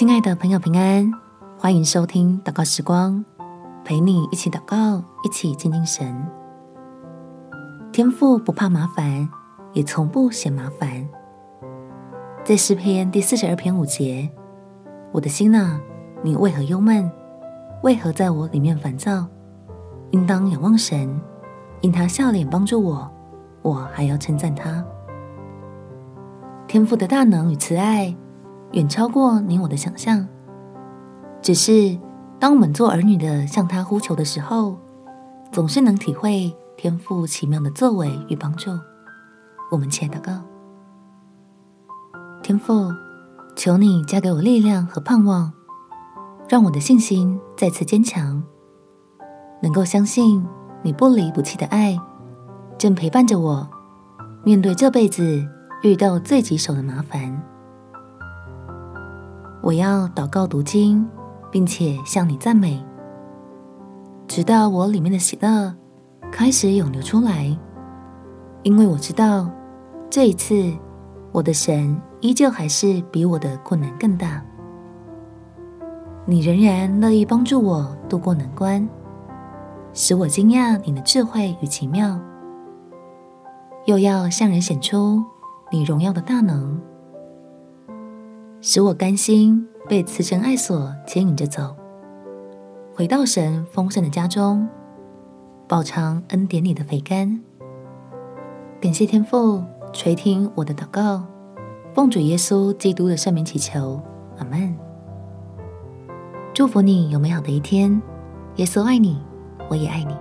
亲爱的朋友，平安，欢迎收听祷告时光，陪你一起祷告，一起亲近神。天父不怕麻烦，也从不嫌麻烦。在诗篇第四十二篇五节，我的心哪，你为何忧闷？为何在我里面烦躁？应当仰望神，因他笑脸帮助我，我还要称赞他。天父的大能与慈爱，远超过你我的想象。只是当我们做儿女的向他呼求的时候，总是能体会天父奇妙的作为与帮助。我们且祷告：天父，求你加给我力量和盼望，让我的信心再次坚强，能够相信你不离不弃的爱，正陪伴着我面对这辈子遇到最棘手的麻烦。我要祷告读经，并且向你赞美，直到我里面的喜乐开始涌流出来。因为我知道，这一次我的神依旧还是比我的困难更大。你仍然乐意帮助我度过难关，使我惊讶你的智慧与奇妙，又要向人显出你荣耀的大能。使我甘心被慈绳爱所牵引着走，回到神丰盛的家中，饱尝恩典里的肥甘。感谢天父垂听我的祷告，奉主耶稣基督的圣名祈求，阿门。祝福你有美好的一天，耶稣爱你，我也爱你。